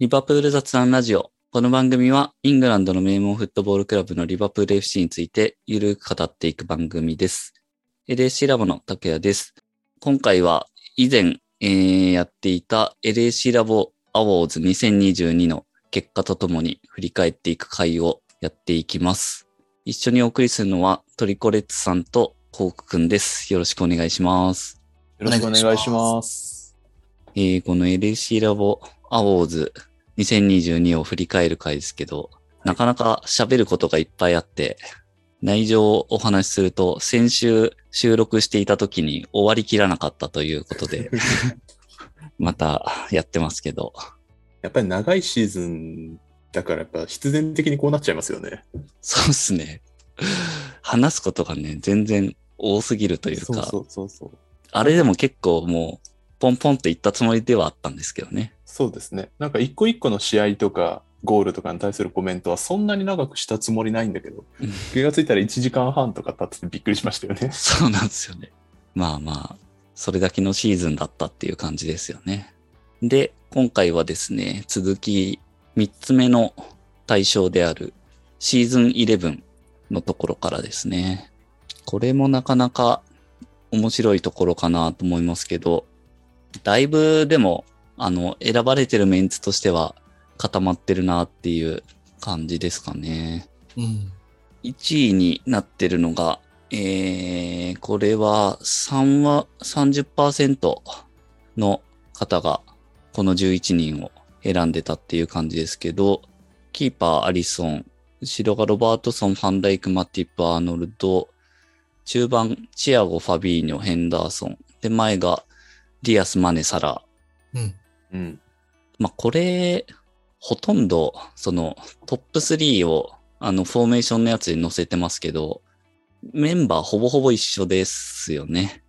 リバプール雑談ラジオ。この番組はイングランドの名門フットボールクラブのリバプール FC についてゆるく語っていく番組です。LAC ラボの拓也です。今回は以前、えーやっていた LAC ラボアワーズ2022の結果とともに振り返っていく回をやっていきます。一緒にお送りするのはトリコレッツさんとコークくんです。よろしくお願いします。よろしくお願いします。えーこの LAC ラボアワーズ2022を振り返る回ですけど、なかなか喋ることがいっぱいあって、内情をお話しすると、先週収録していた時に終わりきらなかったということで、またやってますけど、やっぱり長いシーズンだからやっぱ必然的にこうなっちゃいますよね。そうですね。話すことがね、全然多すぎるというか、そうそうそうそう。あれでも結構もう、ポンポンって言ったつもりではあったんですけどね。そうですね。なんか一個一個の試合とかゴールとかに対するコメントはそんなに長くしたつもりないんだけど、うん気がついたら1時間半とか経っててびっくりしましたよね。そうなんですよね。まあまあ、それだけのシーズンだったっていう感じですよね。で、今回はですね、続き3つ目の対象であるシーズン11のところからですね。これもなかなか面白いところかなと思いますけど、だいぶでも、あの、選ばれてるメンツとしては固まってるなっていう感じですかね。うん。1位になってるのが、えー、これは3は30%の方がこの11人を選んでたっていう感じですけど、キーパーアリソン、後ろがロバートソン、ファンダイク、マティップ、アーノルド、中盤、チアゴ、ファビーニョ、ヘンダーソン、で、前がディアス、マネ、サラ、うん。うん。まあ、これ、ほとんど、その、トップ3を、あの、フォーメーションのやつに載せてますけど、メンバーほぼほぼ一緒ですよね。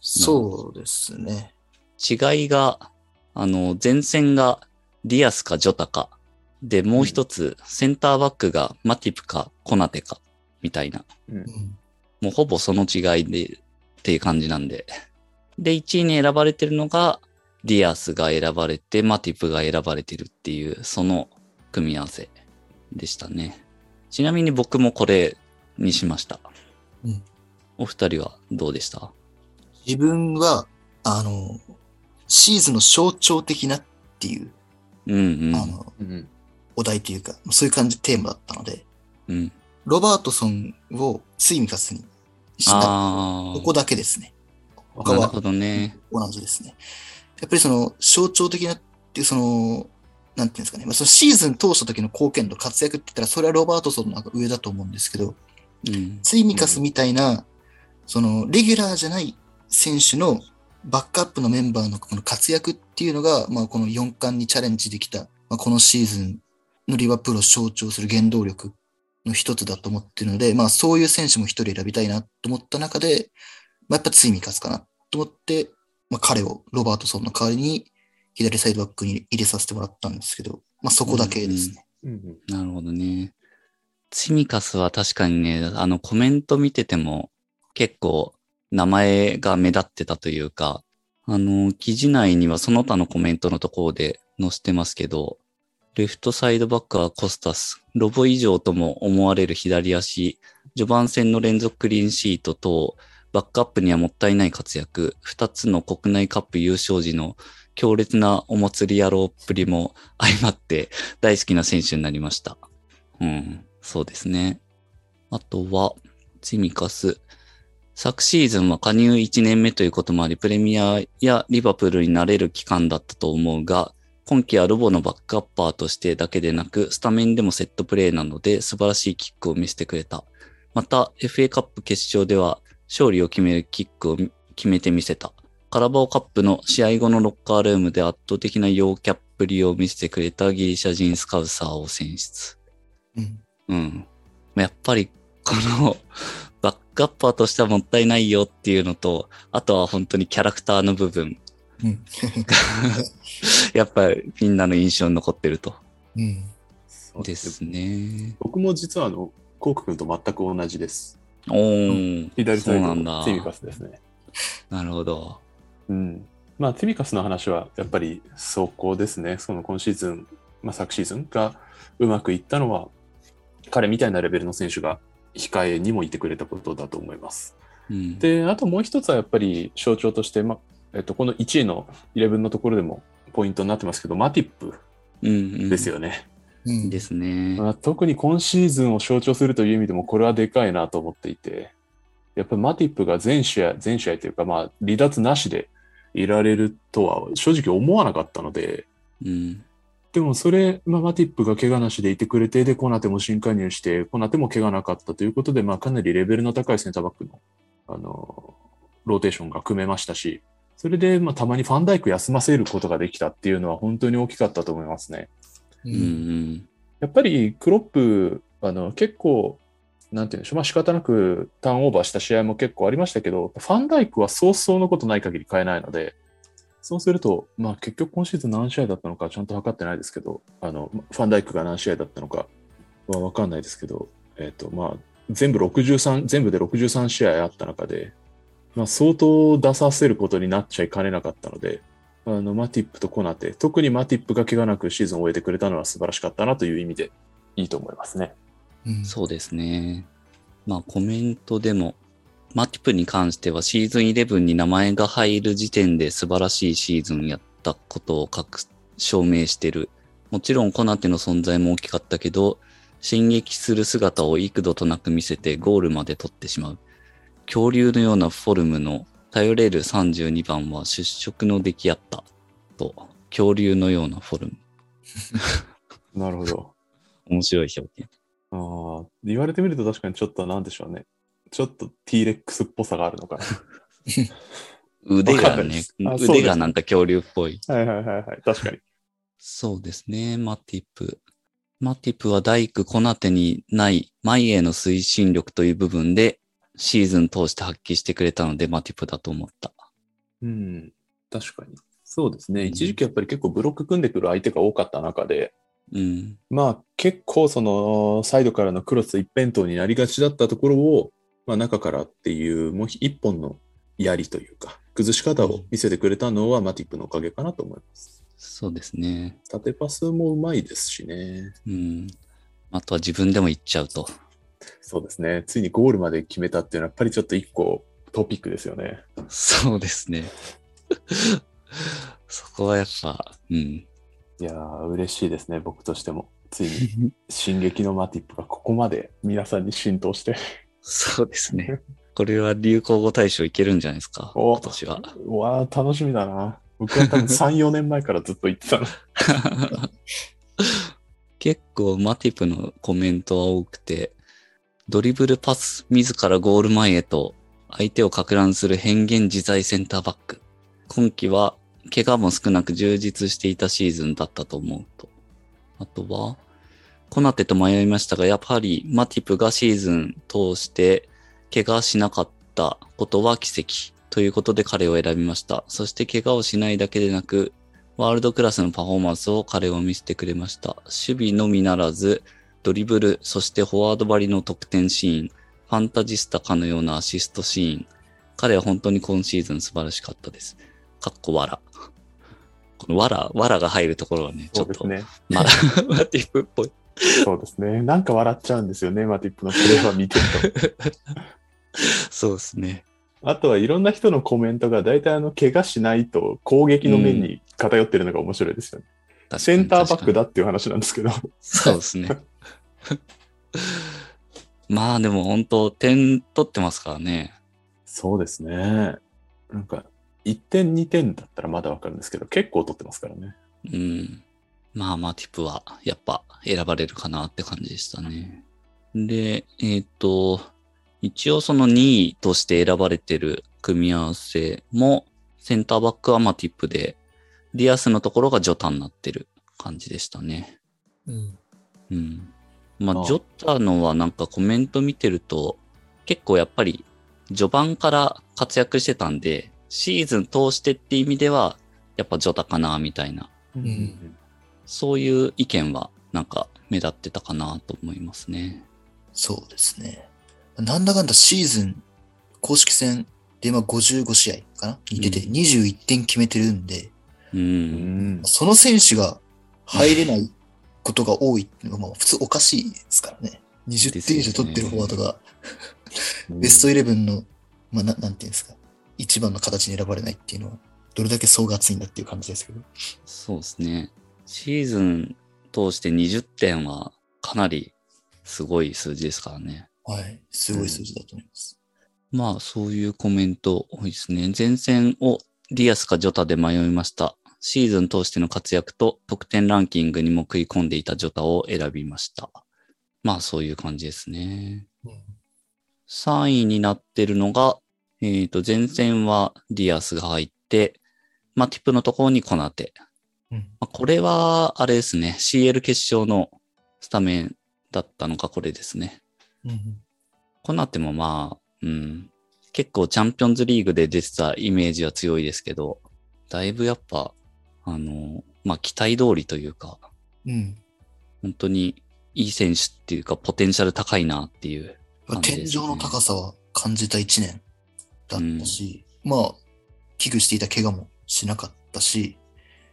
そうですね。違いが、あの、前線がディアスかジョタか。で、もう一つ、センターバックがマティップかコナテか、みたいな。うんう。ん。もうほぼその違いで、っていう感じなんで。で、1位に選ばれてるのが、ディアスが選ばれて、マティップが選ばれてるっていう、その組み合わせでしたね。ちなみに僕もこれにしました。うんお二人はどうでした？自分は、あの、シーズンの象徴的なっていう、うんうん。あの、うん。お題というか、そういう感じテーマだったので、うん。ロバートソンをツイミカスにした。あここだけですね。あ、他はなるほどね。同じですね。やっぱりその象徴的なっていうその、なんていうんですかね。まあ、そのシーズン通した時の貢献度、活躍って言ったら、それはロバートソンの上だと思うんですけど、うん。ツイミカスみたいな、その、レギュラーじゃない選手のバックアップのメンバーのこの活躍っていうのが、まあ、この4冠にチャレンジできた、まあ、このシーズンのリバプールを象徴する原動力の一つだと思ってるので、まあ、そういう選手も一人選びたいなと思った中で、まあ、やっぱツイミカスかなと思って、まあ、彼をロバートソンの代わりに左サイドバックに入れさせてもらったんですけど、まあ、そこだけですね。うん。なるほどね。ツミカスは確かにね、あのコメント見てても結構名前が目立ってたというか、あの、記事内にはその他のコメントのところで載せてますけど、レフトサイドバックはコスタス、ロボ以上とも思われる左足、序盤戦の連続クリーンシート等、バックアップにはもったいない活躍、二つの国内カップ優勝時の強烈なお祭り野郎っぷりも相まって大好きな選手になりました。うん、そうですね。あとは、ツイミカス。昨シーズンは加入1年目ということもあり、プレミアやリバプールになれる期間だったと思うが、今季はロボのバックアッパーとしてだけでなく、スタメンでもセットプレーなので素晴らしいキックを見せてくれた。また、FA カップ決勝では勝利を決めるキックを決めてみせた。カラバオカップの試合後のロッカールームで圧倒的な陽キャップリを見せてくれたギリシャ人スカウサーを選出。うん。うん。やっぱり、この、バックアッパーとしてはもったいないよっていうのと、あとは本当にキャラクターの部分。うん。やっぱりみんなの印象に残ってると。うん。そうですね。僕も実はあの、コーク君と全く同じです。おー。左サイドのティミカスですね。なるほど。うん。まあ、ティミカスの話はやっぱり速攻ですね。その今シーズンまあ、昨シーズンがうまくいったのは、彼みたいなレベルの選手が控えにもいてくれたことだと思います。うん。で、あともう一つはやっぱり象徴として、まあえっと、この1位の11のところでもポイントになってますけど、マティップうんうん、ですよね。うん。ですね。まあ、特に今シーズンを象徴するという意味でも、これはでかいなと思っていて、やっぱりマティップが全試合、全試合というか、まあ、離脱なしでいられるとは正直思わなかったので、うん。でもそれ、まあ、マティップが怪我なしでいてくれて、で、コナテも新加入して、コナテも怪我なかったということで、まあ、かなりレベルの高いセンターバックの、あの、ローテーションが組めましたし、それで、まあ、たまにファンダイク休ませることができたっていうのは本当に大きかったと思いますね。ううんん。やっぱりクロップ、あの、結構、なんていうんでしょう、まあ仕方なくターンオーバーした試合も結構ありましたけど、ファンダイクはそうそうのことない限り変えないので、そうすると、まあ結局今シーズン何試合だったのかちゃんと測ってないですけど、あの、ファンダイクが何試合だったのかはわかんないですけど、えっ、と、まあ、全部63、全部で63試合あった中で、まあ相当出させることになっちゃいかねなかったので、あの、マティップとコナテ、特にマティップが怪我なくシーズンを終えてくれたのは素晴らしかったなという意味でいいと思いますね。うんそうですね。まあコメントでも、マティプに関してはシーズン11に名前が入る時点で素晴らしいシーズンやったことを確証明してる。もちろんコナテの存在も大きかったけど、進撃する姿を幾度となく見せてゴールまで取ってしまう。恐竜のようなフォルムの頼れる32番は出色の出来やった。と、恐竜のようなフォルム。なるほど。面白い表現。ああ、言われてみると確かにちょっとなんでしょうね。ちょっと T-Rex っぽさがあるのかな いでね腕がなんか恐竜っぽい。な。はいはいはいはい。確かに。そうですね、マティップ。マティップは大工コナテにない前への推進力という部分でシーズン通して発揮してくれたのでマティップだと思った。うん。確かに。そうですね。うん一時期やっぱり結構ブロック組んでくる相手が多かった中で、うん。まあ結構そのサイドからのクロス一辺倒になりがちだったところを、まあ中からっていうもう一本の槍というか、崩し方を見せてくれたのはマティップのおかげかなと思います。そうですね。縦パスもうまいですしね。うん。あとは自分でも言っちゃうと。そうですね。ついにゴールまで決めたっていうのはやっぱりちょっと一個トピックですよね。そうですね。そこはやっぱ、うん。いやー、嬉しいですね、僕としても。ついに、進撃のマティップがここまで皆さんに浸透して。そうですね。これは流行語大賞いけるんじゃないですか。お今年は。うわー、楽しみだな。僕は多分 3、4年前からずっと言ってたの。結構マティプのコメントは多くて、ドリブルパス自らゴール前へと相手をか乱する変幻自在センターバック。今季は怪我も少なく充実していたシーズンだったと思うと。あとは、コナテと迷いましたが、やっぱりマティプがシーズン通して怪我しなかったことは奇跡ということで彼を選びました。そして怪我をしないだけでなく、ワールドクラスのパフォーマンスを彼は見せてくれました。守備のみならず、ドリブル、そしてフォワード張りの得点シーン、ファンタジスタかのようなアシストシーン。彼は本当に今シーズン素晴らしかったです。かっこわら。このわら、わらが入るところはね、ちょっと、ね。まだ、マティプっぽい。そうですね。なんか笑っちゃうんですよね、マティップのプレーは見てると。そうですね。あとはいろんな人のコメントが大体あの、怪我しないと攻撃の面に偏ってるのが面白いですよね。確かにセンターバックだっていう話なんですけど。そうですね。まあでも本当、点取ってますからね。そうですね。なんか、1点、2点だったらまだわかるんですけど、結構取ってますからね。うん。まあマティプはやっぱ選ばれるかなって感じでしたね。で、えっ、と、一応その2位として選ばれてる組み合わせも、センターバックはマティプで、ディアスのところがジョタになってる感じでしたね。うん。うん。まあ、ジョタのはなんかコメント見てると、結構やっぱり序盤から活躍してたんで、シーズン通してって意味では、やっぱジョタかな、みたいな。んそういう意見はなんか目立ってたかなと思いますね。そうですね。なんだかんだシーズン、公式戦でまあ55試合かな？に出て21点決めてるんで、う。うんん。その選手が入れないことが多いっていうのが、まあ普通おかしいですからね。20点以上取ってるフォワードが、ベストイレブンの、まあななんていうんですか、一番の形に選ばれないっていうのは、どれだけ層が厚いんだっていう感じですけど。そうですね。シーズン通して20点はかなりすごい数字ですからね。はい。すごい数字だと思います。まあ、そういうコメント多いですね。前線をディアスかジョタで迷いました。シーズン通しての活躍と得点ランキングにも食い込んでいたジョタを選びました。まあ、そういう感じですね。3位になってるのが、えっ、と、前線はディアスが入って、マティップのところにコナテ。うんまあ、これは、あれですね。CL 決勝のスタメンだったのがこれですね。うんコナテもまあ、うん。結構チャンピオンズリーグで出てたイメージは強いですけど、だいぶやっぱ、あの、まあ期待通りというか、うん。本当にいい選手っていうか、ポテンシャル高いなっていう。感じ天井の高さは感じた1年だったし、まあ、危惧していた怪我もしなかったし、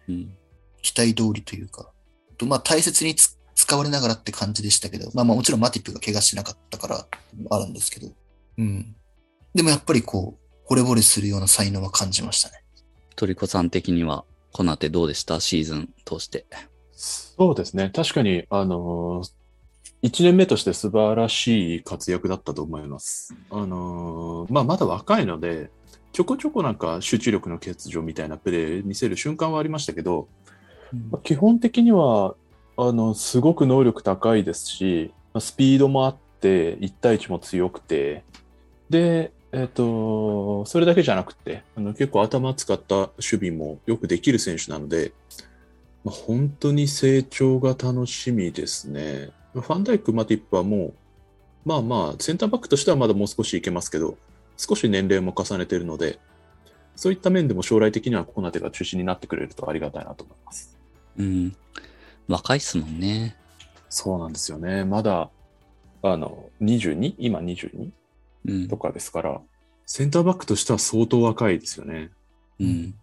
うん。期待通りというか、とまあ大切につ使われながらって感じでしたけど、まあまあもちろんマティップが怪我しなかったからあるんですけど、うん。でもやっぱりこう、惚れ惚れするような才能は感じましたね。トリコさん的には、コナテどうでした？シーズン通して。そうですね。確かに、あのー、1年目として素晴らしい活躍だったと思います。あのーまあ、まだ若いので、ちょこちょこなんか集中力の欠如みたいなプレー見せる瞬間はありましたけど、まあ基本的には、あの、すごく能力高いですし、まあスピードもあって、1対1も強くて、で、えっ、と、それだけじゃなくて、あの結構頭使った守備もよくできる選手なので、まあ、本当に成長が楽しみですね。ファンダイク、マティップはもう、まあまあ、センターバックとしてはまだもう少しいけますけど、少し年齢も重ねているので、そういった面でも将来的にはコナテが中心になってくれるとありがたいなと思います。うん。若いっすもんね。そうなんですよね。まだ、あの、22? 今 22? うんと。かですから、センターバックとしては相当若いですよね。うん。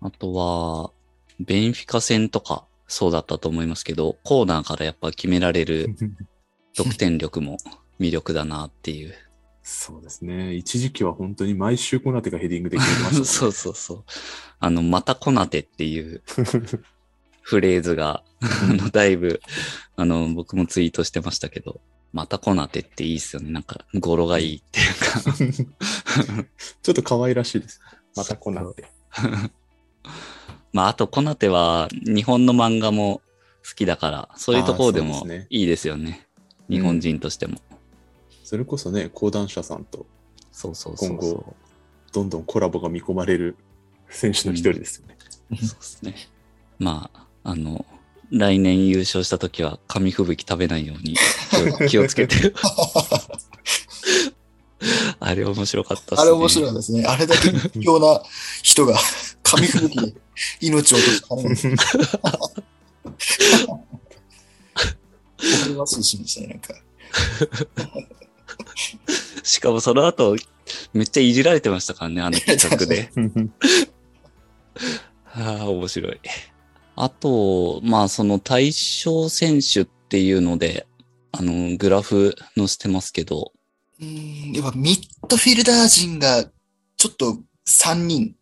あとは、ベンフィカ戦とかそうだったと思いますけど、コーナーからやっぱ決められる 得点力も魅力だなっていう。そうですね。一時期は本当に毎週コナテがヘディングで決めてましたね、そうそうそう。あの、またコナテっていう フレーズが、あの、だいぶ、あの、僕もツイートしてましたけど、またコナテっていいっすよね。なんか、語呂がいいっていうか。ちょっと可愛らしいです。またコナテ。まあ、あと、コナテは日本の漫画も好きだから、そういうところでもいいですよね。日本人としても。それこそね、講談社さんとそうそう。今後どんどんコラボが見込まれる選手の一人ですよね。そうですね。まあ、あの、来年優勝した時は紙吹雪食べないように気を つけて。あれ面白かったっすね。あれ面白いですね。あれだけ屈強な人が紙吹雪で命を落としたのに。誇らしたね、なんか。しかもその後、めっちゃいじられてましたからね、あの企画で。はあ、面白い。あと、まあ、その対象選手っていうので、あの、グラフ載せてますけど、うーん、やっぱミッドフィルダー陣がちょっと3人、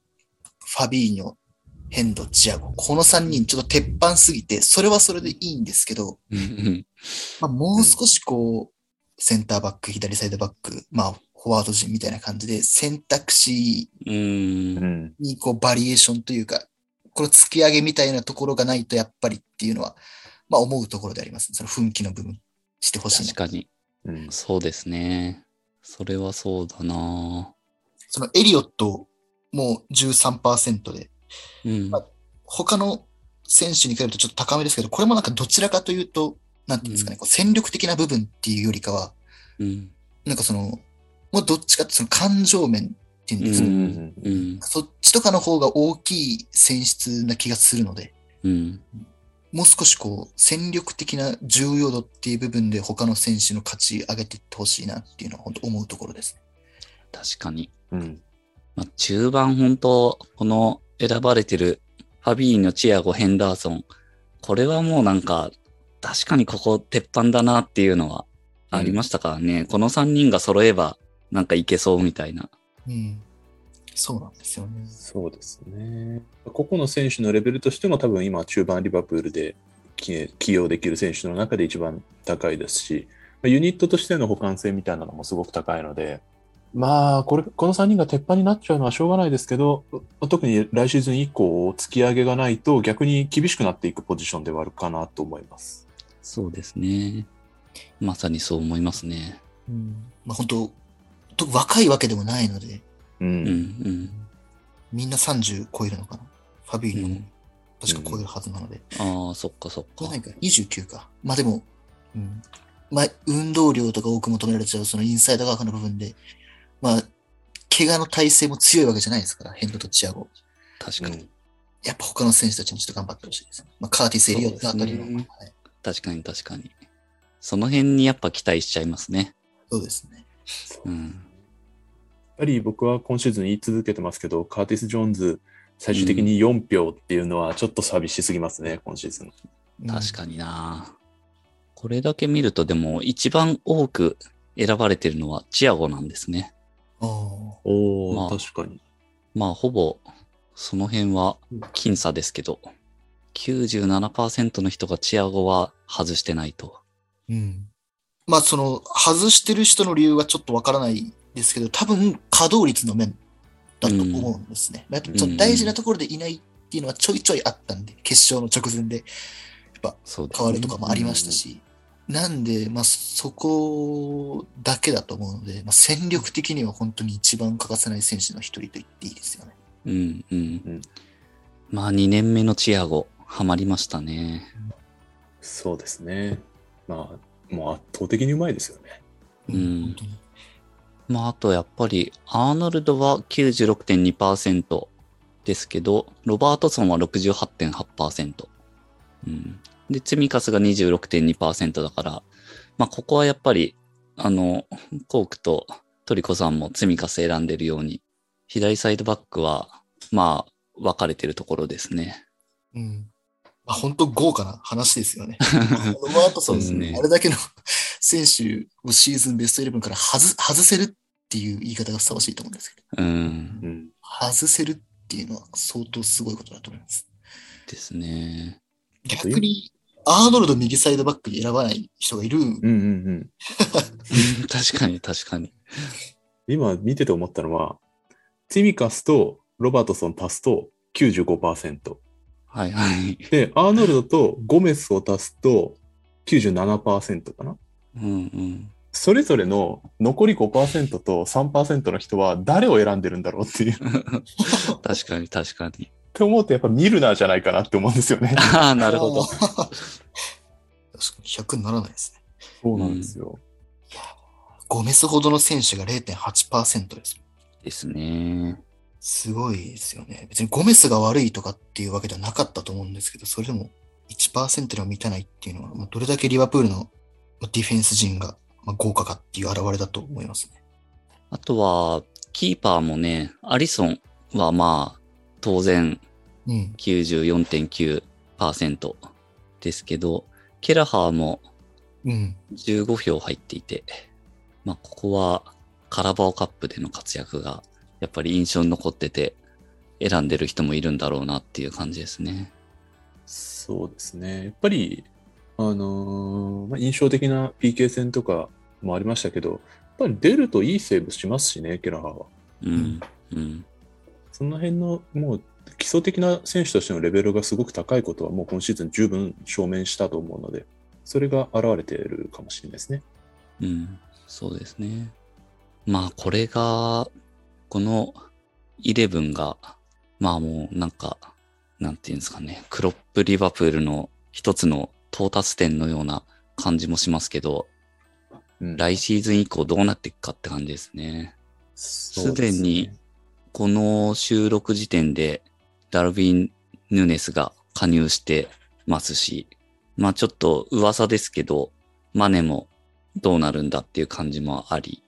ファビーニョ、ヘンド、チアゴ。この3人ちょっと鉄板すぎて、それはそれでいいんですけど、うんうん。まあ、もう少しこう、センターバック、左サイドバック、まあ、フォワード陣みたいな感じで、選択肢にこうバリエーションというか、この突き上げみたいなところがないとやっぱりっていうのは、まあ思うところでありますね。その奮起の部分してほしいな。確かに。うんそうですね。それはそうだなそのエリオットも13%で、うん。まあ他の選手に比べるとちょっと高めですけど、これもなんかどちらかというと、なんていうんですかね、こう戦力的な部分っていうよりかは、うん。なんかその、もうどっちかってその感情面っていうんですか、うんうん。そっちとかの方が大きい選出な気がするので、うん。もう少しこう、戦力的な重要度っていう部分で他の選手の価値上げていってほしいなっていうのは本当思うところです。確かに。うんまあ、中盤本当、この選ばれてるファビーニョ、チアゴ、ヘンダーソン。これはもうなんか、確かにここ鉄板だなっていうのはありましたからね。この3人が揃えばなんかいけそうみたいな。うん。そうなんですよね。そうですね。個々の選手のレベルとしても多分今中盤リバプールで起起用できる選手の中で一番高いですし、まあユニットとしての補完性みたいなのもすごく高いので、まあ、これ、この3人が鉄板になっちゃうのはしょうがないですけど、特に来シーズン以降、突き上げがないと逆に厳しくなっていくポジションではあるかなと思います。そうですね。まさにそう思いますね。うん。まあ本当と若いわけでもないので、う。うんんみんな30超えるのかな？ファビーニョもうん確か超えるはずなので。うん。ああ、そっかそっか。か、29か。まあでも、うん。まあ、運動量とか多く求められちゃう、そのインサイド側の部分で、まあ、怪我の体勢も強いわけじゃないですから、ヘンドとチアゴ。確かに。やっぱ他の選手たちにちょっと頑張ってほしいです。まあ、カーティス・エリオットあたりの。そうですねはい、確かに確かに。その辺にやっぱ期待しちゃいますね。そうですね。うん。やっぱり僕は今シーズン言い続けてますけど、カーティス・ジョーンズ、最終的に4票っていうのはちょっと寂しすぎますね、今シーズン。確かになこれだけ見るとでも一番多く選ばれてるのはチアゴなんですね。に。あおまあ確かに。まあほぼその辺は僅差ですけど、97%の人がチアゴは外してないと。あ。うん。まあ、その、外してる人の理由はちょっとわからないですけど、多分、稼働率の面だと思うんですね。まあその大事なところでいないっていうのはちょいちょいあったんで、決勝の直前でそうです変わるとかもありましたし、なんで、まあ、そこだけだと思うので、まあ、戦力的には本当に一番欠かせない選手の一人と言っていいですよね。うんうん。うんまあ2年目のチアゴ、ハマりましたね。そうですね。まあ、もう圧倒的にうまいですよね。うん本当にまああとやっぱりアーノルドは96.2%ですけど、ロバートソンは68.8%。うん。で、ツミカスが26.2%だから、まあここはやっぱり、あの、コークとトリコさんもツミカス選んでるように、左サイドバックは、まあ、分かれてるところですね。うん。まあ、本当豪華な話ですよね。ロバートソン、そうですねあれだけの選手をシーズンベストイレブンから外外せるっていう言い方がふさわしいと思うんですけど、うん。うん。外せるっていうのは相当すごいことだと思います。ですね。逆に、アーノルド右サイドバックに選ばない人がいる。うんうんうん。確かに確かに。今見てて思ったのは、ティミカスとロバートソン足すと95%。はいはい。で、アーノルドとゴメスを足すと97%かな。うんうん。それぞれの残り5%と3%の人は誰を選んでるんだろうっていう。っ確かに確かに。て思うとやっぱミルナーじゃないかなって思うんですよね。ああ、なるほど。確かに100にならないですね。そうなんですよ。ゴメスほどの選手が0.8%です。ですね。すごいですよね。別にゴメスが悪いとかっていうわけではなかったと思うんですけど、それでも1%にも満たないっていうのは、まあどれだけリバプールのまあディフェンス陣がまあ豪華かっていう表れだと思いますね。あとは、キーパーもね、アリソンはまあ、当然うん。94.9%ですけど、ケラハーもうん。15票入っていて、まあ、ここはカラバオカップでの活躍がやっぱり印象に残ってて、選んでる人もいるんだろうなっていう感じですね。そうですね。やっぱり、あのーまあ、印象的な PK 戦とかもありましたけど、やっぱり出るといいセーブしますしね、ケラハーは。うん。うん。その辺のもう基礎的な選手としてのレベルがすごく高いことはもう今シーズン十分証明したと思うので、それが現れているかもしれないですね。うん。そうですね。まあ、これが、この11が、まあもうなんか、なんていうんですかね、クロップリバプールの一つの到達点のような感じもしますけど、うん来シーズン以降どうなっていくかって感じですね。そうですねにこの収録時点でダルビン・ヌネスが加入してますし、まあちょっと噂ですけど、マネもどうなるんだっていう感じもあり、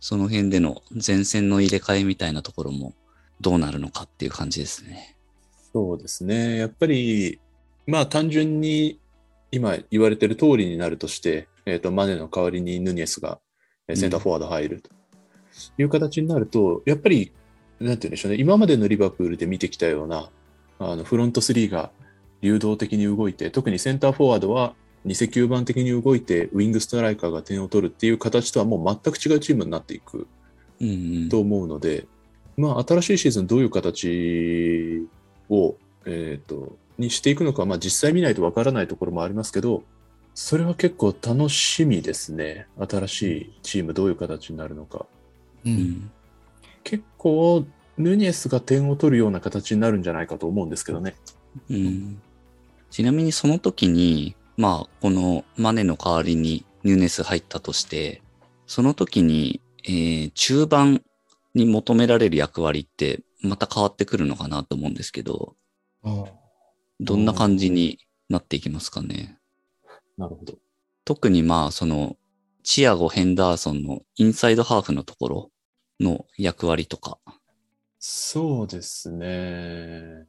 その辺での前線の入れ替えみたいなところもどうなるのかっていう感じですね。そうですね。やっぱり、まあ単純に今言われてる通りになるとして、えっ、と、マネの代わりにヌニエスがえーセンターフォワード入るという形になると、やっぱり、なんて言うんでしょうね、今までのリバプールで見てきたような、あのフロント3が流動的に動いて、特にセンターフォワードは2世9番的に動いて、ウィングストライカーが点を取るっていう形とはもう全く違うチームになっていくうんうん。と思うので、まあ、新しいシーズンどういう形を、えー、とにしていくのか、まあ、実際見ないとわからないところもありますけど、それは結構楽しみですね。新しいチームどういう形になるのか。う。うんん。結構、ヌニエスが点を取るような形になるんじゃないかと思うんですけどね。うん。ちなみにその時に、まあ、このマネの代わりにニューネス入ったとして、その時に、えー中盤に求められる役割ってまた変わってくるのかなと思うんですけど、あどんな感じになっていきますかね？なるほど。特にまあ、その、チアゴ・ヘンダーソンのインサイドハーフのところの役割とか。そうですね。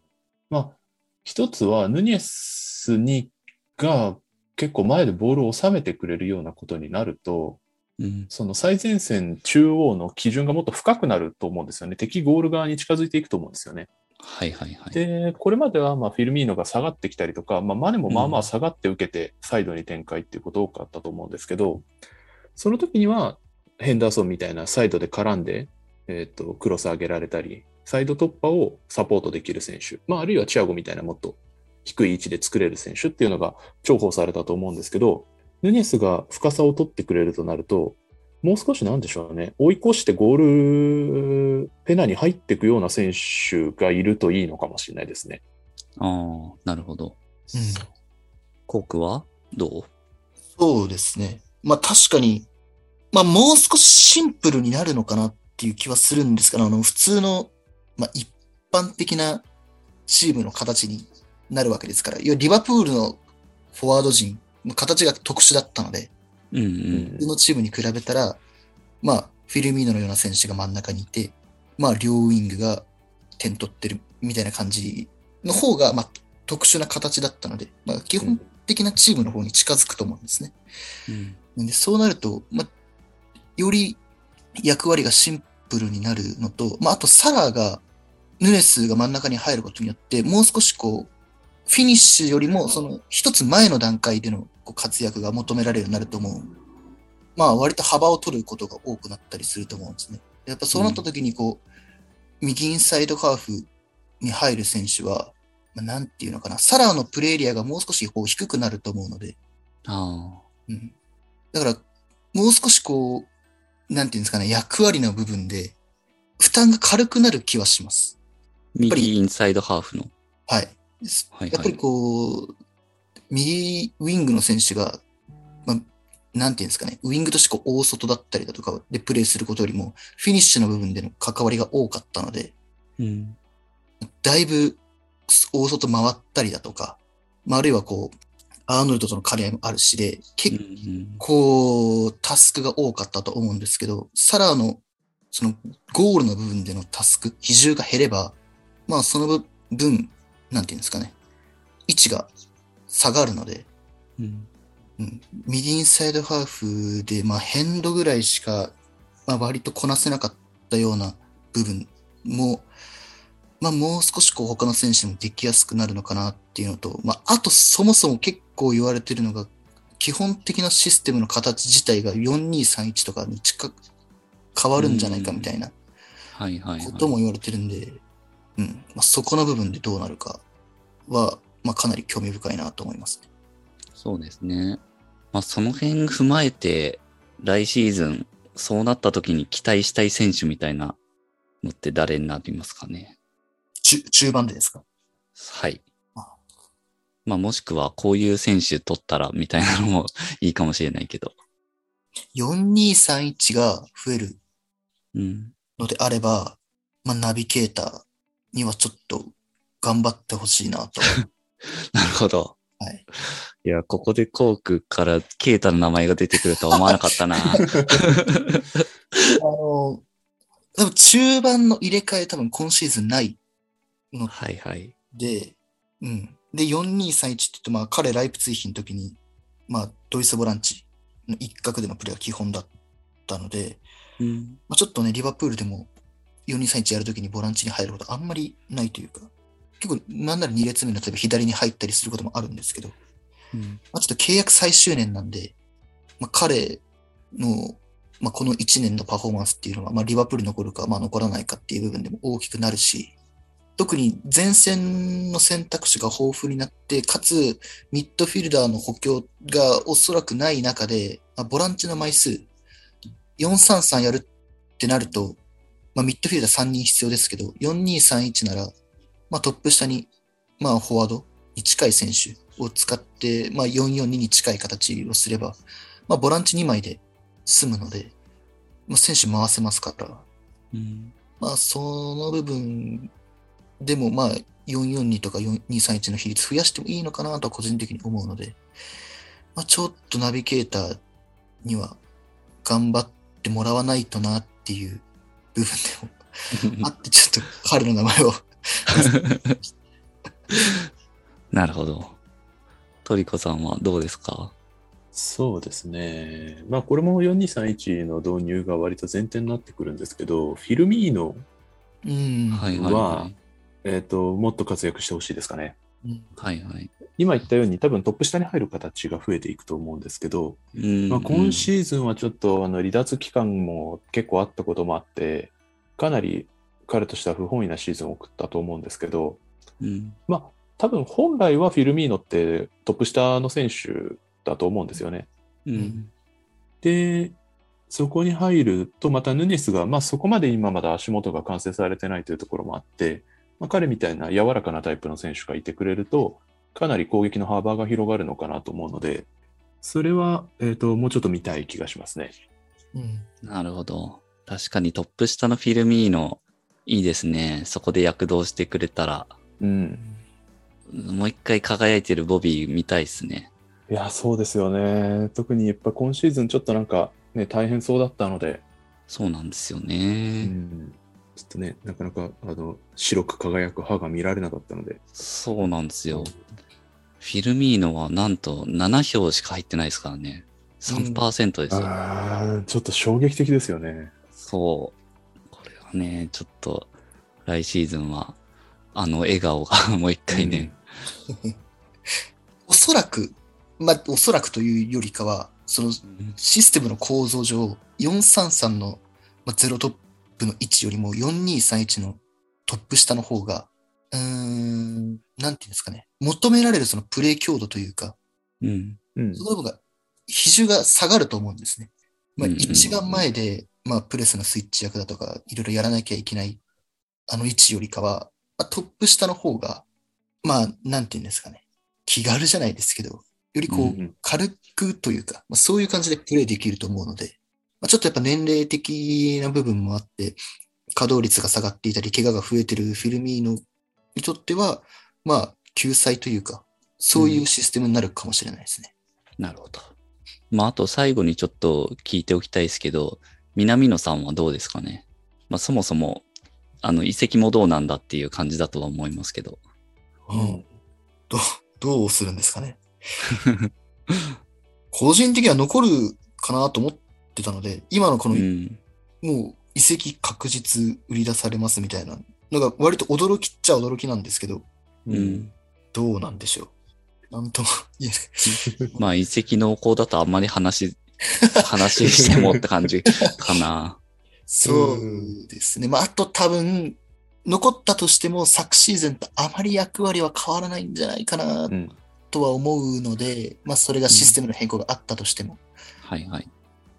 まあ、一つは、ヌニエスにが結構前でボールを収めてくれるようなことになると、うん。その最前線中央の基準がもっと深くなると思うんですよね。敵ゴール側に近づいていくと思うんですよね。はいはいはい。で、これまではまあフィルミーノが下がってきたりとか、まあ、マネもまあまあ下がって受けてサイドに展開っていうこと多かったと思うんですけど、その時にはヘンダーソンみたいなサイドで絡んで、えっとクロス上げられたり、サイド突破をサポートできる選手、まあ、あるいはチアゴみたいなもっと低い位置で作れる選手っていうのが重宝されたと思うんですけど、ヌニエスが深さを取ってくれるとなると、もう少しなんでしょうね、追い越してゴールペナに入っていくような選手がいるといいのかもしれないですね。ああ、なるほど。うん。コークはどう？そうですね。まあ確かに、まあもう少しシンプルになるのかなっていう気はするんですけど、あの普通の、まあ一般的なチームの形になるわけですから、いやリバプールのフォワード陣、形が特殊だったので、うんう。うん普通のチームに比べたら、まあフィルミーノのような選手が真ん中にいて、まあ両ウィングが点取ってるみたいな感じの方が、まあ特殊な形だったので、まあ基本的なチームの方に近づくと思うんですね。うんでそうなると、まあ、より役割がシンプルになるのと、まあ、あとサラが、ヌネスが真ん中に入ることによって、もう少しこう、フィニッシュよりも、その一つ前の段階でのこう活躍が求められるようになると思う。まあ、割と幅を取ることが多くなったりすると思うんですね。やっぱそうなった時に、こう、右インサイドハーフに入る選手は、まあ、なんていうのかな、サラのプレーエリアがもう少しこう低くなると思うので、ああ。うん。だから、もう少しこう、なんていうんですかね、役割の部分で、負担が軽くなる気はします。ぱり右インサイドハーフの。はい。はいはい。やっぱりこう、右ウィングの選手が、まあ、なんていうんですかね、ウィングとしてこう大外だったりだとかでプレーすることよりも、フィニッシュの部分での関わりが多かったので、うん。だいぶ大外回ったりだとか、まあ、あるいはこう、アーノルドとの兼ね合いもあるしで、うん結うん。こう、タスクが多かったと思うんですけど、サラーの、その、ゴールの部分でのタスク、比重が減れば、まあ、その分、なんていうんですかね、位置が下がるので、うん。うん、ミディインサイドハーフで、まあ、ヘンドぐらいしか、まあ、割とこなせなかったような部分も、まあ、もう少しこう他の選手もできやすくなるのかなっていうのと、まあ、あとそもそも結構言われてるのが、基本的なシステムの形自体が4231とかに近く変わるんじゃないかみたいなはいはいはい。ことも言われてるんで、うん、まあ、そこの部分でどうなるかは、まあ、かなり興味深いなと思いますね。そうですね。まあ、その辺踏まえて、来シーズン、そうなった時に期待したい選手みたいなのって誰になりますかね？中中盤でですか？はいあ。まあ、もしくは、こういう選手取ったら、みたいなのもいいかもしれないけど。4231が増えるうん。のであれば、まあ、ナビゲーターにはちょっと頑張ってほしいなと。なるほど。はい。いや、ここでコークからケイタの名前が出てくるとは思わなかったな。あの、多分中盤の入れ替え多分今シーズンないのはいはい。で、うん。で、4231って言うと、まあ、彼、ライプツイヒの時に、まあ、ドイツボランチの一角でのプレーが基本だったので、うん。まあ、ちょっとね、リバプールでも4231やるときにボランチに入ることあんまりないというか、結構なんなら2列目の例えば左に入ったりすることもあるんですけど、うん。まあ、ちょっと契約最終年なんで、まあ、彼の、まあ、この1年のパフォーマンスっていうのは、まあ、リバプールに残るか、まあ、残らないかっていう部分でも大きくなるし、特に前線の選択肢が豊富になって、かつミッドフィルダーの補強がおそらくない中で、まあ、ボランチの枚数、433やるってなると、まあ、ミッドフィルダー3人必要ですけど、4231なら、まあ、トップ下に、まあ、フォワードに近い選手を使って、まあ、442に近い形をすれば、まあ、ボランチ2枚で済むので、まあ、選手回せますから、うん。まあ、その部分でも、まあ、442とか4231の比率増やしてもいいのかなとは個人的に思うので、まあ、ちょっとナビゲーターには頑張ってもらわないとなっていう部分でもあって、ちょっと彼の名前を なるほど。トリコさんはどうですか？そうですね。まあ、これも4231の導入が割と前提になってくるんですけど、フィルミーノ、うん。はいはいはえっ、と、もっと活躍してほしいですかね。はいはい。今言ったように多分トップ下に入る形が増えていくと思うんですけど、うんまあ、今シーズンはちょっとあの離脱期間も結構あったこともあって、かなり彼としては不本意なシーズンを送ったと思うんですけど、うん。まあ、多分本来はフィルミーノってトップ下の選手だと思うんですよね。うん。で、そこに入ると、またヌネスが、まあ、そこまで今まだ足元が完成されてないというところもあって、まあ、彼みたいな柔らかなタイプの選手がいてくれると、かなり攻撃の幅が広がるのかなと思うので、それは、えっ、と、もうちょっと見たい気がしますね。うん。なるほど。確かにトップ下のフィルミーノ、いいですね。そこで躍動してくれたら、うん。もう一回輝いてるボビー見たいですね。いや、そうですよね。特にやっぱ今シーズンちょっとなんか、ね、大変そうだったので、そうなんですようね。ん、ちょっとね、なかなか、あの、白く輝く歯が見られなかったので、そうなんですよ。フィルミーノはなんと7票しか入ってないですからね。3%ですよ。ああ、ちょっと衝撃的ですよね。そう。これはね、ちょっと来シーズンは、あの笑顔が もう一回ね、おそらく、まあ、おそらくというよりかは、そのシステムの構造上、433のまあゼロトップの位置よりも4231のトップ下の方が、うーん、なんていうんですかね、求められるそのプレー強度というか、うん。うん。その部分が、比重が下がると思うんですね。まあ、一番前で、まあ、プレスのスイッチ役だとか、いろいろやらなきゃいけない、あの位置よりかは、まあ、トップ下の方が、まあ、なんていうんですかね、気軽じゃないですけど、よりこう、軽くというか、まあ、そういう感じでプレイできると思うので、まあ、ちょっとやっぱ年齢的な部分もあって、稼働率が下がっていたり、怪我が増えてるフィルミーノにとっては、まあ、救済というか、そういうシステムになるかもしれないですね。なるほど。まあ、あと最後にちょっと聞いておきたいですけど、南野さんはどうですかね？まあ、そもそも、あの、遺跡もどうなんだっていう感じだとは思いますけど。うんどう、どうするんですかね？個人的には残るかなと思ってたので、今のこの、うん。もう遺跡確実売り出されますみたいなのが割と驚きっちゃ驚きなんですけど、う。ん。どうなんでしょう。なんとも言えない。まあ、遺跡濃厚だとあんまり話、話してもって感じかな。そうですね。まあ、あと多分、残ったとしても昨シーズンとあまり役割は変わらないんじゃないかなうんとは思うので、まあ、それがシステムの変更があったとしても、はいはい。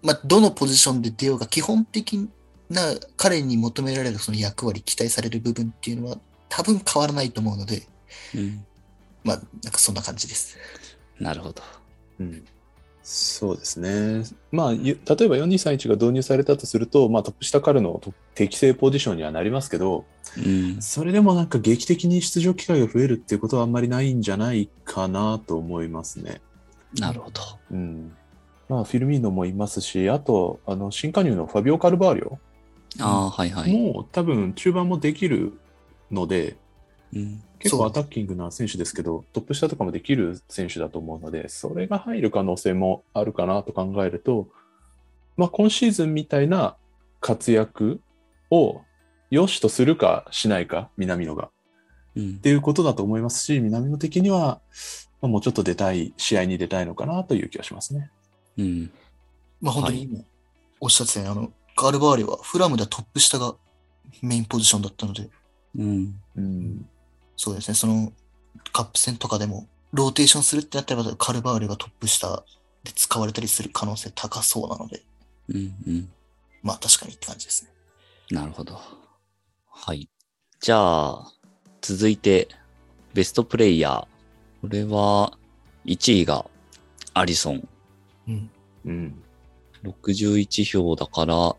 まあ、どのポジションで出ようが、基本的な彼に求められるその役割、期待される部分っていうのは多分変わらないと思うので、うん。まあ、なんかそんな感じです。なるほど。うんそうですね。まあ、ゆ例えば4231が導入されたとすると、まあ、トップ下からのと適正ポジションにはなりますけど、うん。それでもなんか劇的に出場機会が増えるっていうことはあんまりないんじゃないかなと思いますね。なるほど。うん。まあ、フィルミーノもいますし、あと、あの、新加入のファビオ・カルバーリョああ、はいはい。も多分中盤もできるので、うん。結構アタッキングな選手ですけど、トップ下とかもできる選手だと思うので、それが入る可能性もあるかなと考えると、まあ、今シーズンみたいな活躍を良しとするかしないか、南野が。うんっ。ていうことだと思いますし、南野的には、まあ、もうちょっと出たい、試合に出たいのかなという気がしますね。うん。まあ本当に今、おっしゃってたように、あの、カールバーレはフラムではトップ下がメインポジションだったので、うん。うん。そうですね、そのカップ戦とかでも、ローテーションするってなったら、カルバーレがトップ下で使われたりする可能性高そうなので、うん。うん。まあ確かにって感じですね。なるほど。はい。じゃあ、続いて、ベストプレイヤー。これは、1位がアリソン。うん。うん。61票だから、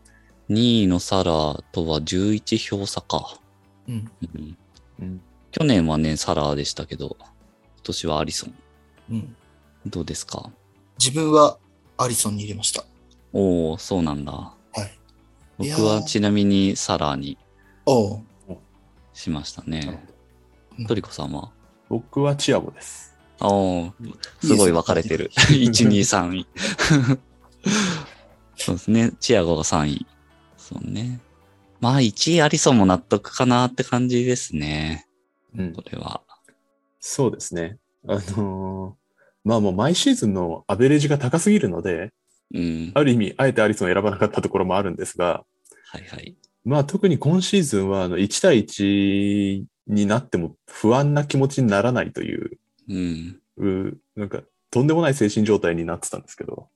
2位のサラとは11票差か。うん。うん、うん。去年はね、サラでしたけど、今年はアリソン。うん。どうですか？自分はアリソンに入れました。おおそうなんだ。はい。僕ーはちなみにサラにおうしましたね。トリコさんは？僕はチアゴです。おおすごい分かれてる。1、2、3位。そうですね。チアゴが3位。そうね。まあ1位アリソンも納得かなって感じですね。うんこ。れは。そうですね。あのーまあもう毎シーズンのアベレージが高すぎるので、うん。ある意味、あえてアリソンを選ばなかったところもあるんですが、はいはい。まあ特に今シーズンはあの1対1になっても不安な気持ちにならないという、うん。うなんかとんでもない精神状態になってたんですけど、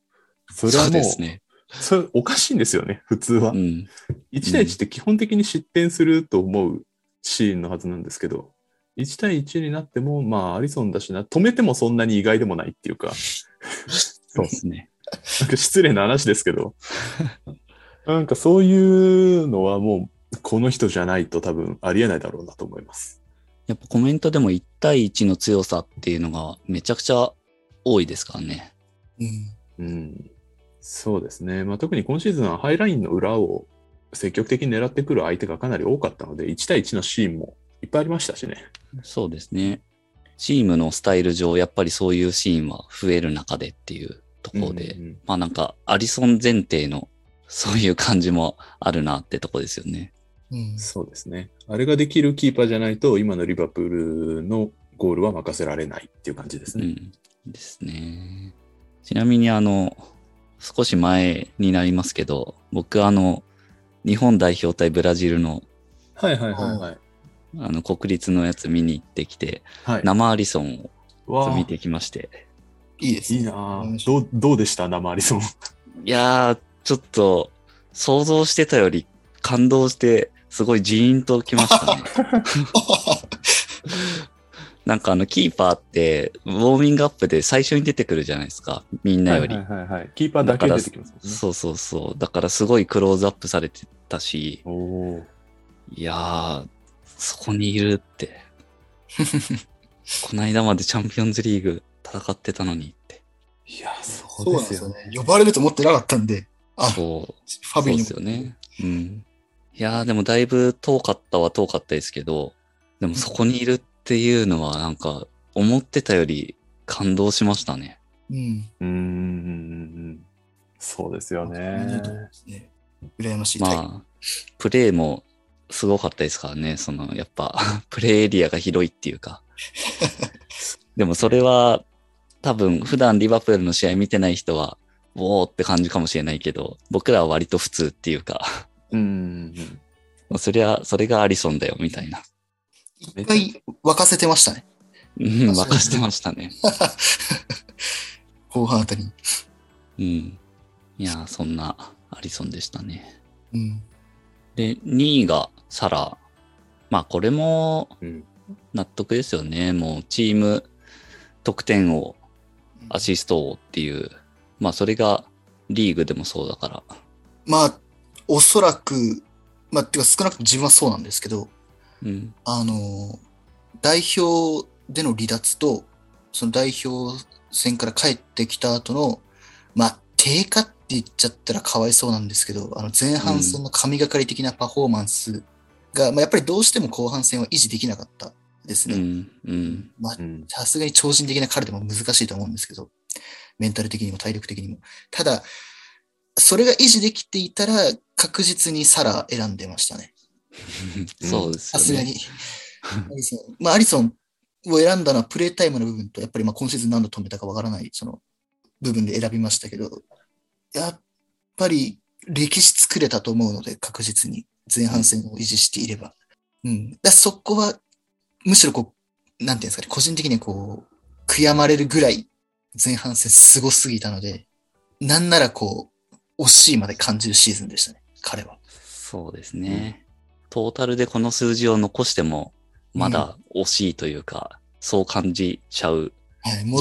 それはもう、ですね。それおかしいんですよね、普通は。うん。1対1って基本的に失点すると思うシーンのはずなんですけど、1対1になっても、まあ、アリソンだしな、止めてもそんなに意外でもないっていうか、そうですね。なんか失礼な話ですけど、なんかそういうのはもう、この人じゃないと多分ありえないだろうなと思います。やっぱコメントでも1対1の強さっていうのがめちゃくちゃ多いですからね。うん。うん。そうですね。まあ、特に今シーズンはハイラインの裏を積極的に狙ってくる相手がかなり多かったので、1対1のシーンもいっぱいありましたしね。そうですね。チームのスタイル上、やっぱりそういうシーンは増える中でっていうところで、うんうんまあなんかアリソン前提のそういう感じもあるなってとこですよね。うん。そうですね。あれができるキーパーじゃないと、今のリバプールのゴールは任せられないっていう感じですね。うん。ですね。ちなみにあの、少し前になりますけど、僕あの、日本代表対ブラジルのはいはいはいはい。あの国立のやつ見に行ってきて、はい。生アリソンを見てきまして。いいですね。いいなぁどう、どうでした？生アリソン。いやー、ちょっと想像してたより感動して、すごいジーンときましたね。なんかあのキーパーってウォーミングアップで最初に出てくるじゃないですか。みんなより。はいはいはいはい。キーパーだけ出てきますね。そうそうそう。だからすごいクローズアップされてたし、おお。いやー、そこにいるって。この間までチャンピオンズリーグ戦ってたのにって。いや、そそううなんでよね。よね。呼ばれると思ってなかったんで、あ、フそう。ァビーにそうですよね。うん。いやーでもだいぶ遠かったは遠かったですけど、でもそこにいるっていうのはなんか思ってたより感動しましたね。うん。うーん。そうですよね。ね羨ましい。まあ、プレーもすごかったですからね。そのやっぱ プレーエリアが広いっていうか。でもそれは多分普段リバプールの試合見てない人は、おーって感じかもしれないけど、僕らは割と普通っていうか、うん。そりゃ、それがアリソンだよみたいな。一回沸かせてましたね。うん、任してましたね。後半あたりに。うん。いやー、そんなアリソンでしたね。うん。で、2位がサラ。まあ、これもうん。納得ですよね。もう、チーム得点王、アシスト王っていう、まあ、それがリーグでもそうだから。まあ、おそらく、まあ、てか少なくとも自分はそうなんですけど、うん。あの、代表での離脱と、その代表戦から帰ってきた後の、まあ、低下って言っちゃったらかわいそうなんですけど、あの前半戦の神がかり的なパフォーマンスが、まあ、やっぱりどうしても後半戦は維持できなかった。ですね。うん。うん。まあうん。さすがに超人的な彼でも難しいと思うんですけど、メンタル的にも体力的にも。ただ、それが維持できていたら、確実にサラ選んでましたね。そうです。さすがに。アリソン。まあ、アリソンを選んだのはプレイタイムの部分と、やっぱりまあ今シーズン何度止めたかわからない、その部分で選びましたけど、やっぱり歴史作れたと思うので、確実に前半戦を維持していれば。うん。だそこは、むしろこう、なんていうんですかね、個人的にはこう、悔やまれるぐらい前半戦すごすぎたので、なんならこう、惜しいまで感じるシーズンでしたね、彼は。そうですね。トータルでこの数字を残しても、まだ惜しいというか、そう感じちゃう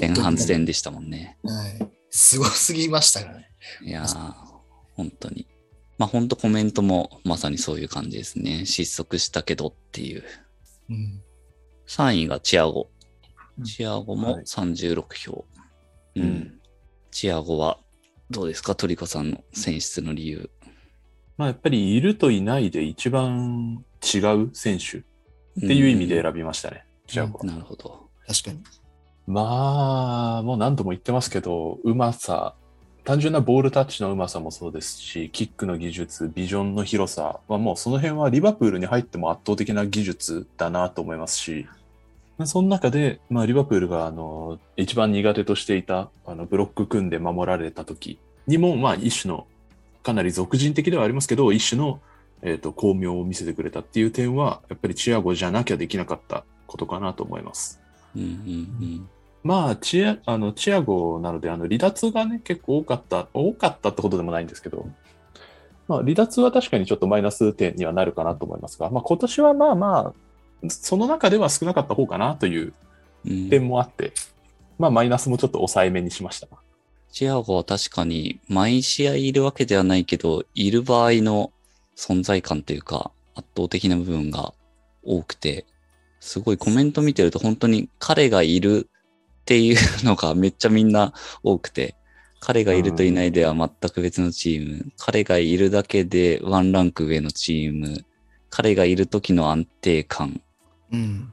前半戦でしたもんね。はい。すごすぎましたからね。いやー、本当に。まあ本当コメントもまさにそういう感じですね。失速したけどっていう。うん。3位がチアゴう。んチアゴもはい36票。うん。うんチアゴはどうですか？トリコさんの選出の理由。まあやっぱりいるといないで一番違う選手っていう意味で選びましたね。なるほど。確かに。まあ、もう何度も言ってますけど、うまさ、単純なボールタッチのうまさもそうですし、キックの技術、ビジョンの広さはもうその辺はリバプールに入っても圧倒的な技術だなと思いますし、まあその中で、まあ、リバプールがあの一番苦手としていたあのブロック組んで守られた時にも、まあ、一種のかなり俗人的ではありますけど、一種の、えー、と巧妙を見せてくれたっていう点は、やっぱりチアゴじゃなきゃできなかったことかなと思います。うんうんまあ、チア、あの、チアゴなので、あの、離脱がね、結構多かった、多かったってことでもないんですけど、まあ、離脱は確かにちょっとマイナス点にはなるかなと思いますが、まあ、今年はまあまあ、その中では少なかった方かなといううん。うん点もあって、まあ、マイナスもちょっと抑えめにしました。チアゴは確かに毎試合いるわけではないけど、いる場合の存在感というか圧倒的な部分が多くて、すごいコメント見てると本当に彼がいるっていうのがめっちゃみんな多くて、彼がいるといないでは全く別のチーム、彼がいるだけでワンランク上のチーム、彼がいる時の安定感、うん。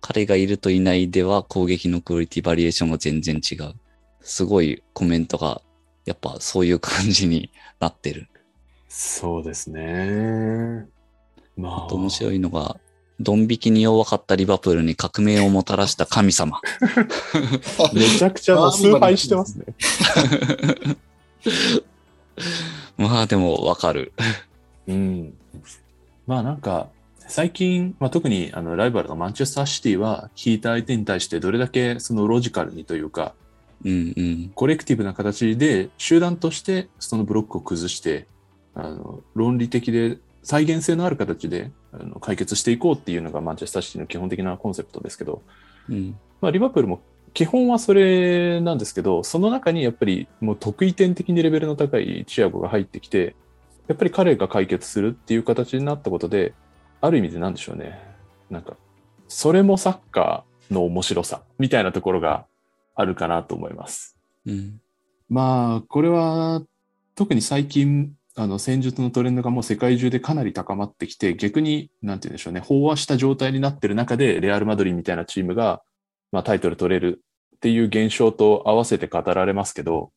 彼がいるといないでは攻撃のクオリティバリエーションが全然違う。すごいコメントがやっぱそういう感じに なってる。そうですね。まあ、あと面白いのが、ドン引きに弱かったリバプールに革命をもたらした神様。めちゃくちゃ 崇拝してますね。まあでもわかる。うん。まあなんか、最近、まあ、特にあのライバルのマンチェスターシティは、引いた相手に対してどれだけそのロジカルにというか、うんうん。コレクティブな形で集団としてそのブロックを崩して、あの論理的で再現性のある形であの解決していこうっていうのがマンチェスターシティの基本的なコンセプトですけど、うん。まあ、リバプールも基本はそれなんですけど、その中にやっぱりもう得意点的にレベルの高いチアゴが入ってきて、やっぱり彼が解決するっていう形になったことで、ある意味でなんでしょうね。なんか、それもサッカーの面白さみたいなところがあるかなと思います。うん。まあ、これは特に最近、あの戦術のトレンドがもう世界中でかなり高まってきて、逆に、なんて言うんでしょうね、飽和した状態になってる中で、レアル・マドリーみたいなチームが、まあ、タイトル取れるっていう現象と合わせて語られますけど、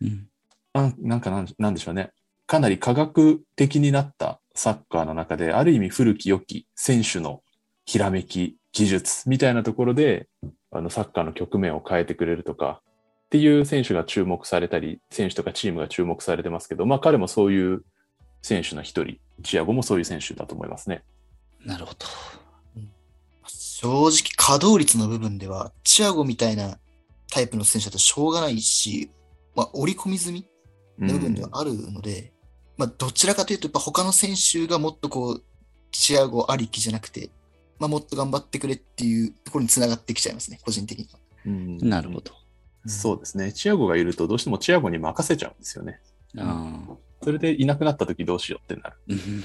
うん。あなんかなんなんでしょうね、かなり科学的になったサッカーの中で、ある意味古き良き選手のひらめき、技術みたいなところで、あのサッカーの局面を変えてくれるとか、っていう選手が注目されたり、選手とかチームが注目されてますけど、まあ彼もそういう選手の一人、チアゴもそういう選手だと思いますね。なるほど。正直、稼働率の部分では、チアゴみたいなタイプの選手だとしょうがないし、まあ、織り込み済みの部分ではあるので、まあ、どちらかというと、やっぱ他の選手がもっとこう、チアゴありきじゃなくて、まあ、もっと頑張ってくれっていうところにつながってきちゃいますね、個人的には。うんなるほど。そうですね。チアゴがいるとどうしてもチアゴに任せちゃうんですよね。ああ。それでいなくなった時どうしようってなる。うん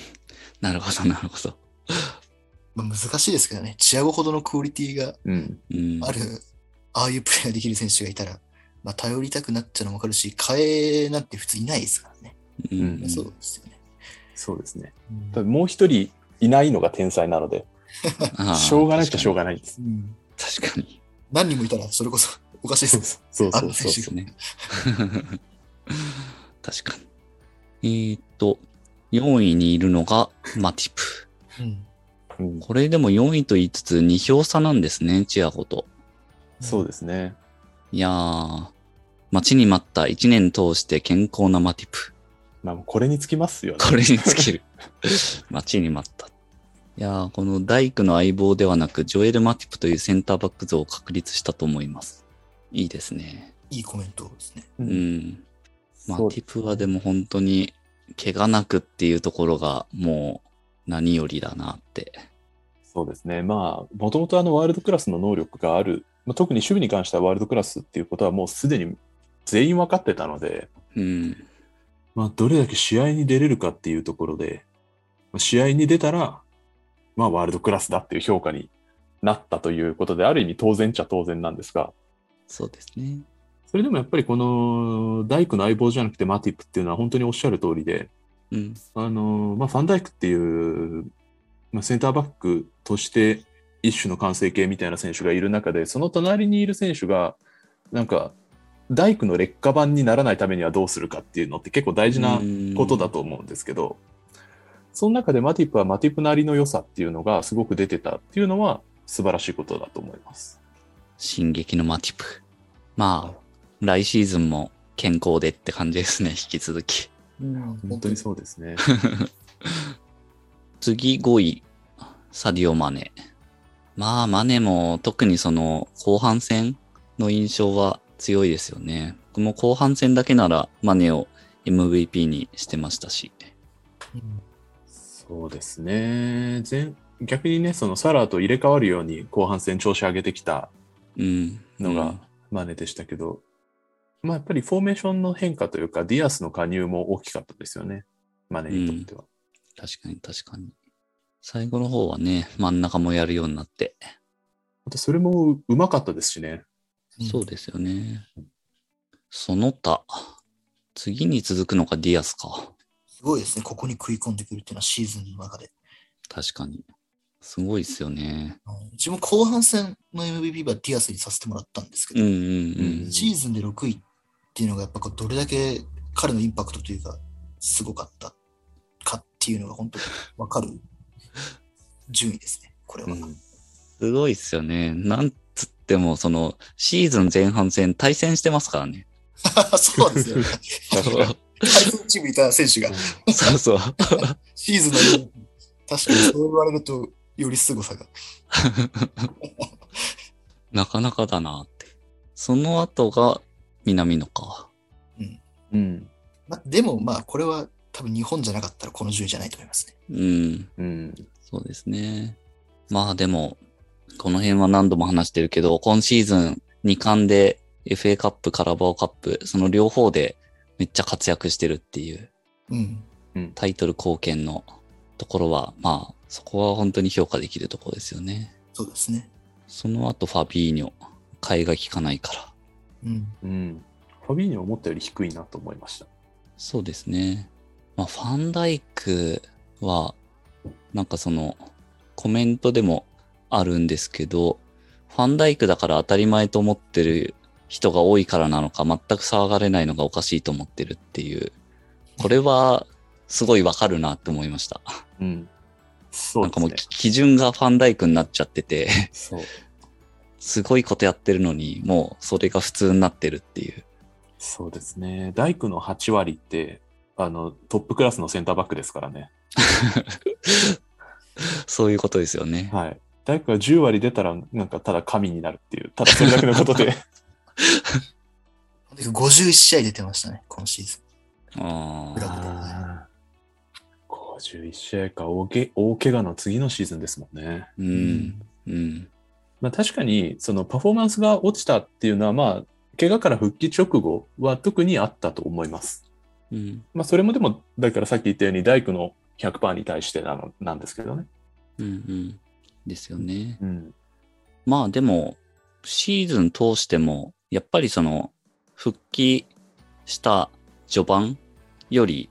なるほど、なるほど。まあ、難しいですけどね、チアゴほどのクオリティがうん。うん。ある、ああいうプレーができる選手がいたら、まあ、頼りたくなっちゃうのもわかるし、替えなんて普通いないですからね。うんうんそうですよね。そうですね。もう一人いないのが天才なので、しょうがなくてしょうがないんです。うん確かに。何人もいたらそれこそ おかしいです。そうそうそうそうですね。確かに。えーっと、4位にいるのがマティプ。うんうんこれでも4位と言いつつ2票差なんですね、チアゴと。そうですね。いやー、待ちに待った1年通して健康なマティプ。まあ、これにつきますよね。これに尽きる。待ちに待った。いやー、この大工の相棒ではなく、ジョエル・マティプというセンターバック像を確立したと思います。いいですね。いいコメントですね。ううんん。マティプはでも本当に、怪我なくっていうところが、もう、何よりだなって。そうですね。まあ、もともとあのワールドクラスの能力がある、まあ、特に守備に関してはワールドクラスっていうことはもうすでに全員分かってたので、うん。まあ、どれだけ試合に出れるかっていうところで、まあ試合に出たら、まあ、ワールドクラスだっていう評価になったということで、ある意味当然っちゃ当然なんですが、そうですね。それでもやっぱりこの大工の相棒じゃなくてマティップっていうのは本当におっしゃる通りで、うん。あのまあ、ファンダイクっていう、まあ、センターバックとして一種の完成形みたいな選手がいる中で、その隣にいる選手が、なんか、大工の劣化版にならないためにはどうするかっていうのって結構大事なことだと思うんですけど、その中でマティップはマティップなりの良さっていうのがすごく出てたっていうのは素晴らしいことだと思います。進撃のマティプ。まあ、来シーズンも健康でって感じですね、引き続き。うん本当にそうですね。次5位、サディオ・マネ。まあ、マネも特にその後半戦の印象は強いですよね。僕も後半戦だけならマネを MVP にしてましたし。うんそうですね。前逆にね、そのサラーと入れ替わるように後半戦調子上げてきたうん。のがマネでしたけど、まあやっぱりフォーメーションの変化というか、ディアスの加入も大きかったですよね。マネにとっては。確かに確かに。最後の方はね、真ん中もやるようになって。あとそれもううまかったですしね。そうですよね。その他。次に続くのがディアスか。すごいですね。ここに食い込んでくるっていうのはシーズンの中で。確かに。すごいですよね。うん自分後半戦の MVP はディアスにさせてもらったんですけど、うんうんうん。シーズンで6位っていうのがやっぱどれだけ彼のインパクトというかすごかったかっていうのが本当にわかる順位ですね。これは。うんすごいっすよね。なんつっても、その、シーズン前半戦対戦してますからね。そうですよ。対戦チームにいた選手がそうそう。シーズンの確かにそう言われるとより凄さが。なかなかだなって。その後が南野か。うん。まあ、でもまあこれは多分日本じゃなかったらこの順位じゃないと思いますね。うん。うん。そうですね。まあでも、この辺は何度も話してるけど、今シーズン2冠で FA カップ、カラバオカップ、その両方でめっちゃ活躍してるっていううん。タイトル貢献のところは、まあ、そこは本当に評価できるところですよね。そうですね。その後ファビーニョ、替えが効かないから。うん。うん。ファビーニョ思ったより低いなと思いました。そうですね。まあ、ファンダイクは、なんかその、コメントでもあるんですけど、ファンダイクだから当たり前と思ってる人が多いからなのか、全く騒がれないのがおかしいと思ってるっていう。これは、すごいわかるなって思いました。うん。そなかもううんですね。き基準がファンダイクになっちゃってて、そう。すごいことやってるのに、もうそれが普通になってるっていう。そうですね。大工の8割って、あの、トップクラスのセンターバックですからね。そういうことですよね。はい。大工が10割出たら、なんかただ神になるっていう、ただそれだけのことで。51試合出てましたね、今シーズあブラあ。あー51試合か大け、大怪我の次のシーズンですもんね。うん。うん。まあ確かに、そのパフォーマンスが落ちたっていうのは、まあ、怪我から復帰直後は特にあったと思います。うん。まあそれもでも、だからさっき言ったように大工の100%に対してなのなんですけどね。うん。うん。ですよね。うん。まあでも、シーズン通しても、やっぱりその、復帰した序盤より、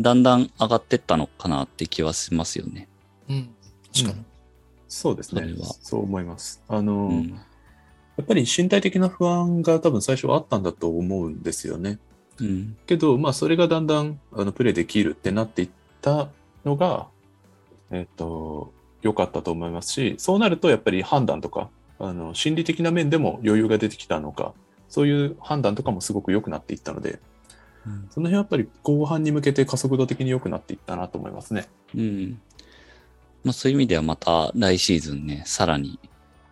だんだん上がってったのかなって気はしますよね。ン。うん。確かに。そうですねそう思います。あの、うん。やっぱり身体的な不安が多分最初はあったんだと思うんですよね。うん。けど、まあ、それがだんだんあのプレーできるってなっていったのが、えっ、と、良かったと思いますし、そうなるとやっぱり判断とか、あの心理的な面でも余裕が出てきたのか、そういう判断とかもすごく良くなっていったので、うんその辺はやっぱり後半に向けて加速度的に良くなっていったなと思いますね。うん。まあそういう意味ではまた来シーズンね、さらに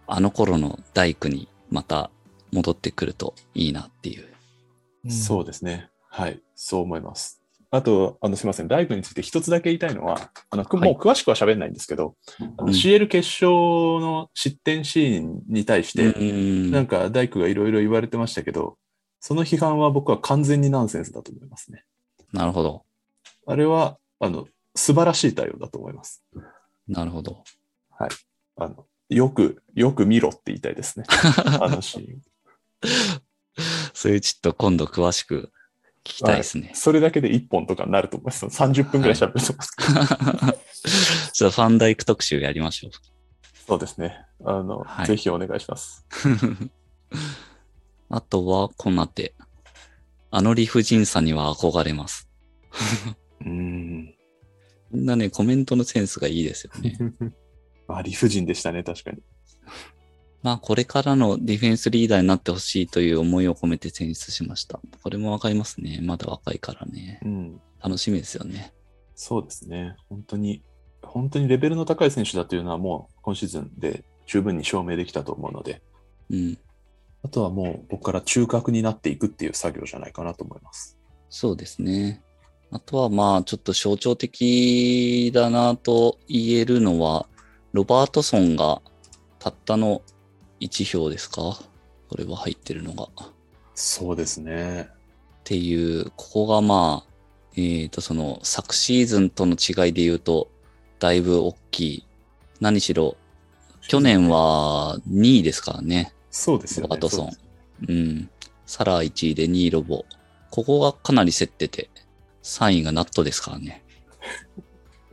あの頃の大工にまた戻ってくるといいなっていう。そうですね。はい。そう思います。あと、あの、すみません。ライブについて一つだけ言いたいのは、あの、くはいもう詳しくは喋んないんですけど、あのうん CL 決勝の失点シーンに対して、うんなんか大工がいろいろ言われてましたけど、その批判は僕は完全にナンセンスだと思いますね。なるほど。あれは、あの、素晴らしい対応だと思います。なるほど。あの、よく、よく見ろって言いたいですね。あのシーン。それちょっと今度詳しく聞きたいですね。それだけで1本とかになると思います。30分ぐらい喋ると思います。じゃあファンダイク特集やりましょう。そうですね。あの、はいぜひお願いします。あとは、コナテ。あの理不尽さには憧れます。うーん。みんなね、コメントのセンスがいいですよね。まあ、理不尽でしたね、確かに。まあ、これからのディフェンスリーダーになってほしいという思いを込めて選出しました。これもわかりますね。まだ若いからね。うん。楽しみですよね。そうですね。本当に、本当にレベルの高い選手だというのはもう今シーズンで十分に証明できたと思うので、うん。あとはもう僕から中核になっていくっていう作業じゃないかなと思います。そうですね。あとはまあ、ちょっと象徴的だなと言えるのは、ロバートソンがたったの1票ですか？これは入ってるのが。っそうですね。ていう、ここがまあ、えっ、と、その、昨シーズンとの違いで言うと、だいぶ大きい。何しろ、去年は2位ですからね。そうですよね。ロバートソンそうですうん。サラ1位で2位ロボ。ここがかなり競ってて、3位がナットですからね。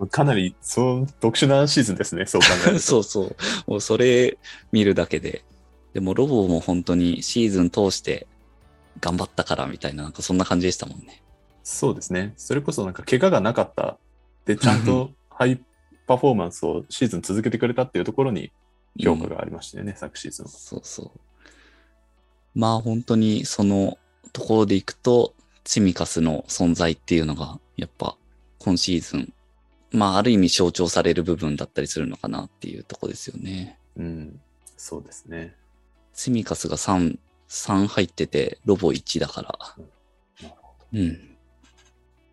かなりそう特殊なシーズンですね、そう考えると。そうそう。もうそれ見るだけで。でもロボも本当にシーズン通して頑張ったからみたいな、なんかそんな感じでしたもんね。そうですね。それこそなんか怪我がなかった。で、ちゃんとハイパフォーマンスをシーズン続けてくれたっていうところに評価がありましたよね、昨シーズンは。そうそう。まあ本当にそのところでいくと、チミカスの存在っていうのが、やっぱ今シーズン、まあある意味象徴される部分だったりするのかなっていうところですよね。うん。そうですね。チミカスが3、3入ってて、ロボ1だから。うん。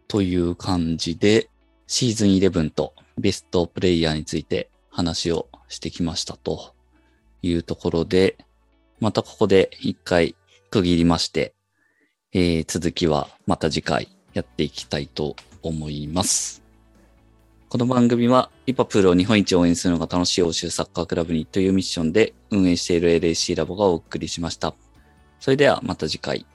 という感じで、シーズン11とベストプレイヤーについて話をしてきましたというところで、またここで一回区切りまして、えー続きはまた次回やっていきたいと思います。この番組はリパプールを日本一応援するのが楽しい欧州サッカークラブにというミッションで運営している LAC ラボがお送りしました。それではまた次回。